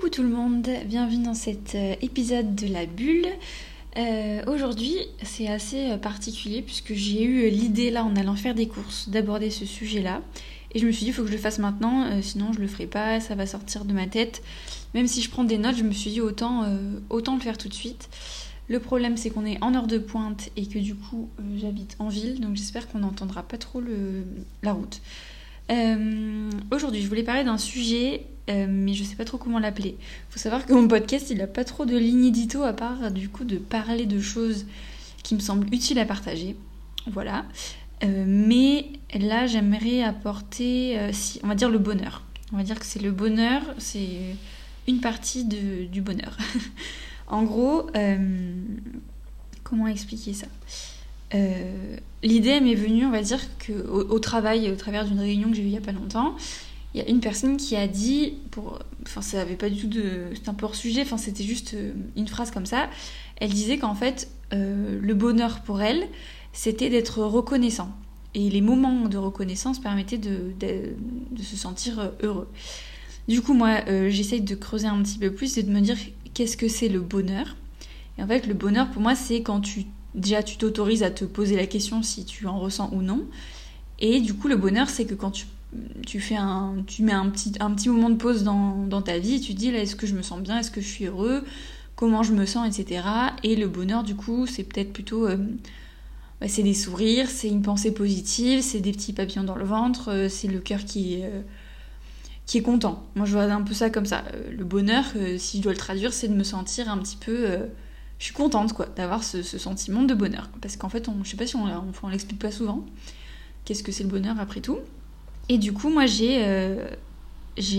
Coucou tout le monde, bienvenue dans cet euh, épisode de la bulle. Euh, aujourd'hui, c'est assez euh, particulier puisque j'ai eu l'idée là en allant faire des courses d'aborder ce sujet-là. Et je me suis dit, faut que je le fasse maintenant, sinon je le ferai pas, ça va sortir de ma tête. Même si je prends des notes, je me suis dit autant, autant le faire tout de suite. Le problème, c'est qu'on est en heure de pointe et que du coup, j'habite en ville, donc j'espère qu'on n'entendra pas trop la route. Aujourd'hui, je voulais parler d'un sujet euh, mais je sais pas trop comment l'appeler. Faut savoir que mon podcast, il a pas trop de ligne édito à part du coup de parler de choses qui me semblent utiles à partager. Voilà. Euh, mais là, j'aimerais apporter, euh, on va dire le bonheur. On va dire que c'est le bonheur, c'est une partie de, du bonheur. en gros, comment expliquer ça? L'idée m'est venue, on va dire, que au travail, au travers d'une réunion que j'ai eue il y a pas longtemps, il y a une personne qui a dit, pour, enfin ça avait pas du tout de, c'est un peu hors sujet, enfin c'était juste euh, une phrase comme ça. Elle disait qu'en fait euh, le bonheur pour elle, c'était d'être reconnaissant. Et les moments de reconnaissance permettaient de, de, se sentir euh, heureux. Du coup, moi, j'essaye de creuser un petit peu plus et de me dire qu'est-ce que c'est le bonheur. Et en fait, le bonheur pour moi, c'est quand tu déjà tu t'autorises à te poser la question si tu en ressens ou non. Et du coup, le bonheur, c'est que quand tu tu fais un, tu mets un petit, un petit moment de pause dans, dans ta vie, tu te dis là est-ce que je me sens bien, est-ce que je suis heureux, comment je me sens, etc. Et le bonheur du coup c'est peut-être plutôt euh, bah, c'est des sourires, c'est une pensée positive, c'est des petits papillons dans le ventre, euh, c'est le cœur qui, euh, qui est content. Moi je vois un peu ça comme ça. le bonheur, si je dois le traduire, c'est de me sentir un petit peu je suis contente quoi d'avoir ce, ce, sentiment de bonheur parce qu'en fait on, je sais pas si on, on, on l'explique pas souvent qu'est-ce que c'est le bonheur après tout? Et du coup, moi, j'ai euh,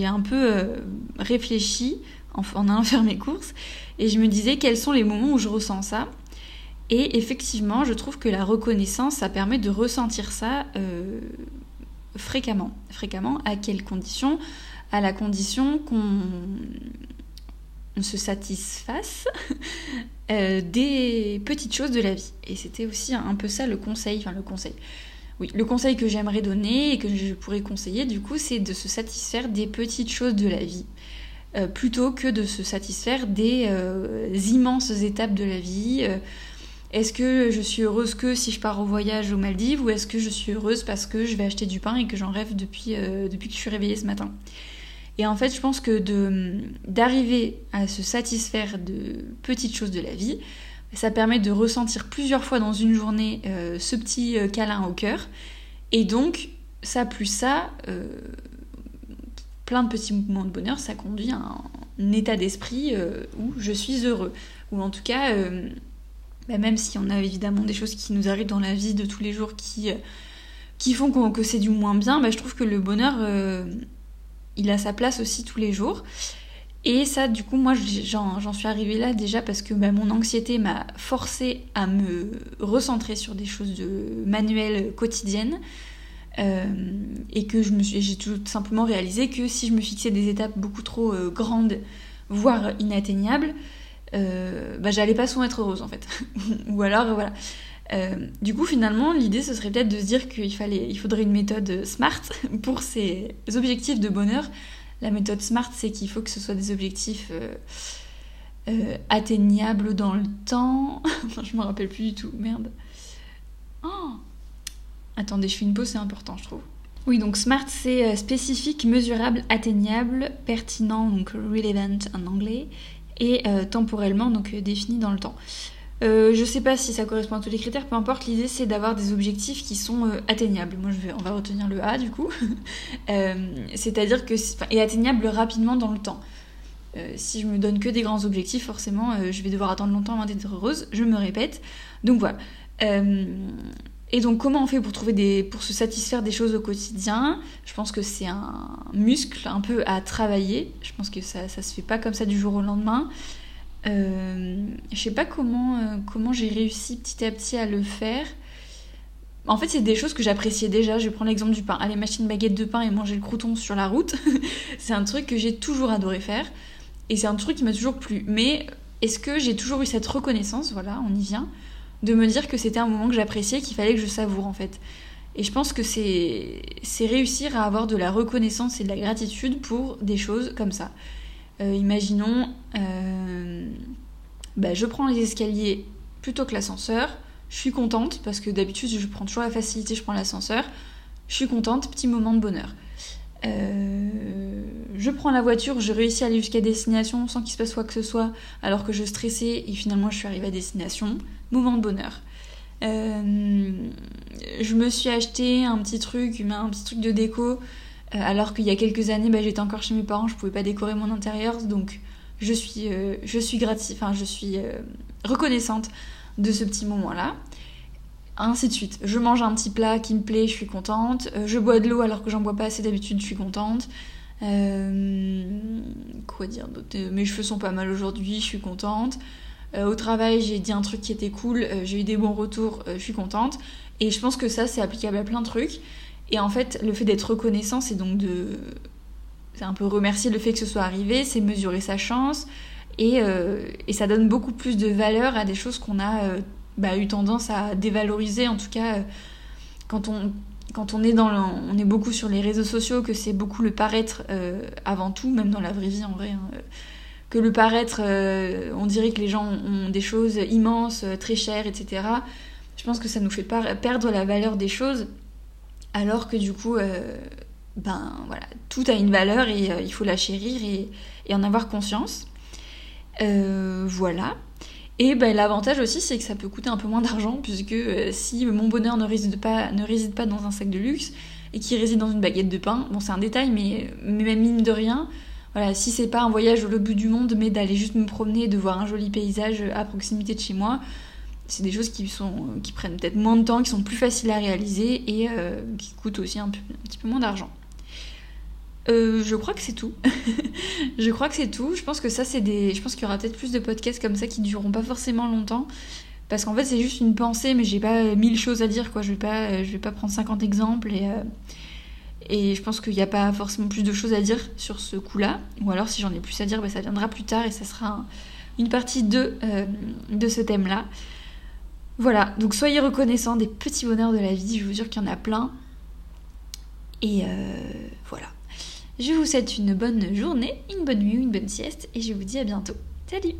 un peu euh, réfléchi en, en allant faire mes courses et je me disais quels sont les moments où je ressens ça. Et effectivement, je trouve que la reconnaissance, ça permet de ressentir ça euh, fréquemment. Fréquemment, à quelles conditions? À la condition qu'on se satisfasse des petites choses de la vie. Et c'était aussi un peu ça le conseil, enfin le conseil. Oui, le conseil que j'aimerais donner et que je pourrais conseiller, du coup, c'est de se satisfaire des petites choses de la vie. Euh, plutôt que de se satisfaire des euh, immenses étapes de la vie. Euh, est-ce que je suis heureuse que si je pars au voyage aux Maldives ou est-ce que je suis heureuse parce que je vais acheter du pain et que j'en rêve depuis, depuis que je suis réveillée ce matin Et en fait, je pense que d'arriver à se satisfaire de petites choses de la vie, ça permet de ressentir plusieurs fois dans une journée euh, ce petit euh, câlin au cœur. Et donc, ça plus ça, euh, plein de petits moments de bonheur, ça conduit à un, état d'esprit où je suis heureux. Ou en tout cas, bah, même si on a évidemment des choses qui nous arrivent dans la vie de tous les jours qui, qui font que c'est du moins bien, bah, je trouve que le bonheur, il a sa place aussi tous les jours. Et ça, du coup, moi, j'en suis arrivée là déjà parce que bah, mon anxiété m'a forcé à me recentrer sur des choses de manuelles quotidiennes. Euh, et que j'ai tout simplement réalisé que si je me fixais des étapes beaucoup trop euh, grandes, voire inatteignables, euh, bah, j'allais pas souvent être heureuse en fait. Ou alors, voilà. du coup, finalement, l'idée, ce serait peut-être de se dire qu'il fallait, il faudrait une méthode smart pour ces objectifs de bonheur la méthode SMART, c'est qu'il faut que ce soit des objectifs euh, euh, atteignables dans le temps. je me rappelle plus du tout, merde. Oh Attendez, je fais une pause, c'est important, je trouve. Oui, donc SMART, c'est euh, spécifique, mesurable, atteignable, pertinent, donc relevant en anglais, et temporellement, donc défini dans le temps. Euh, je sais pas si ça correspond à tous les critères, peu importe, l'idée c'est d'avoir des objectifs qui sont euh, atteignables. Moi je vais, on va retenir le A du coup. Euh, c'est-à-dire que, et atteignable rapidement dans le temps. si je me donne que des grands objectifs, forcément je vais devoir attendre longtemps avant d'être heureuse, je me répète. Donc voilà. et donc comment on fait pour trouver pour se satisfaire des choses au quotidien? Je pense que c'est un muscle un peu à travailler. Je pense que ça, ça se fait pas comme ça du jour au lendemain. Euh, je sais pas comment, euh, comment j'ai réussi petit à petit à le faire. En fait, c'est des choses que j'appréciais déjà. Je vais prendre l'exemple du pain. Aller m'acheter une baguette de pain et manger le crouton sur la route, c'est un truc que j'ai toujours adoré faire. Et c'est un truc qui m'a toujours plu. Mais est-ce que j'ai toujours eu cette reconnaissance, voilà, on y vient, de me dire que c'était un moment que j'appréciais, qu'il fallait que je savoure en fait? Et je pense que c'est réussir à avoir de la reconnaissance et de la gratitude pour des choses comme ça. Imaginons, bah, je prends les escaliers plutôt que l'ascenseur. Je suis contente parce que d'habitude je prends toujours la facilité, je prends l'ascenseur. Je suis contente, petit moment de bonheur. Euh, je prends la voiture, je réussis à aller jusqu'à destination sans qu'il se passe quoi que ce soit, alors que je stressais et finalement je suis arrivée à destination. Moment de bonheur. Euh, je me suis acheté un petit truc, un petit truc de déco, euh, alors qu'il y a quelques années, bah, j'étais encore chez mes parents, je pouvais pas décorer mon intérieur, donc je suis, je suis je suis reconnaissante de ce petit moment-là ainsi de suite. Je mange un petit plat qui me plaît, je suis contente. Euh, je bois de l'eau alors que j'en bois pas assez d'habitude, je suis contente. Euh, quoi dire d'autre? Euh, Mes cheveux sont pas mal aujourd'hui, je suis contente. au travail, j'ai dit un truc qui était cool, j'ai eu des bons retours, je suis contente. Et je pense que ça, c'est applicable à plein de trucs. Et en fait, le fait d'être reconnaissant, c'est donc de. C'est un peu remercier le fait que ce soit arrivé, c'est mesurer sa chance. Et, et, ça donne beaucoup plus de valeur à des choses qu'on a bah, eu tendance à dévaloriser, en tout cas euh, quand on, quand on est dans on est beaucoup sur les réseaux sociaux, que c'est beaucoup le paraître euh, avant tout, même dans la vraie vie en vrai. Hein, euh, que le paraître, on dirait que les gens ont des choses immenses, très chères, etc. Je pense que ça nous fait perdre la valeur des choses, alors que du coup, ben voilà, tout a une valeur et il faut la chérir et, et en avoir conscience. voilà. Et ben, l'avantage aussi, c'est que ça peut coûter un peu moins d'argent, puisque euh, si mon bonheur ne réside, pas, dans un sac de luxe et qui réside dans une baguette de pain, bon, c'est un détail, mais, même mine de rien, voilà, si c'est pas un voyage au bout du monde, mais d'aller juste me promener, de voir un joli paysage à proximité de chez moi, c'est des choses qui, sont, qui prennent peut-être moins de temps, qui sont plus faciles à réaliser et euh, qui coûtent aussi un, petit peu moins d'argent. Euh, je crois que c'est tout. je crois que c'est tout. Je pense que ça, c'est des. Je pense qu'il y aura peut-être plus de podcasts comme ça qui dureront pas forcément longtemps. Parce qu'en fait, c'est juste une pensée, mais j'ai pas mille choses à dire, quoi. Je vais pas, je vais pas prendre 50 exemples et. Euh, et je pense qu'il n'y a pas forcément plus de choses à dire sur ce coup-là. Ou alors, si j'en ai plus à dire, ben, ça viendra plus tard et ça sera une partie 2 euh, de ce thème-là. Voilà, donc soyez reconnaissants des petits bonheurs de la vie. Je vous jure qu'il y en a plein. Et voilà. Je vous souhaite une bonne journée, une bonne nuit une bonne sieste et je vous dis à bientôt. Salut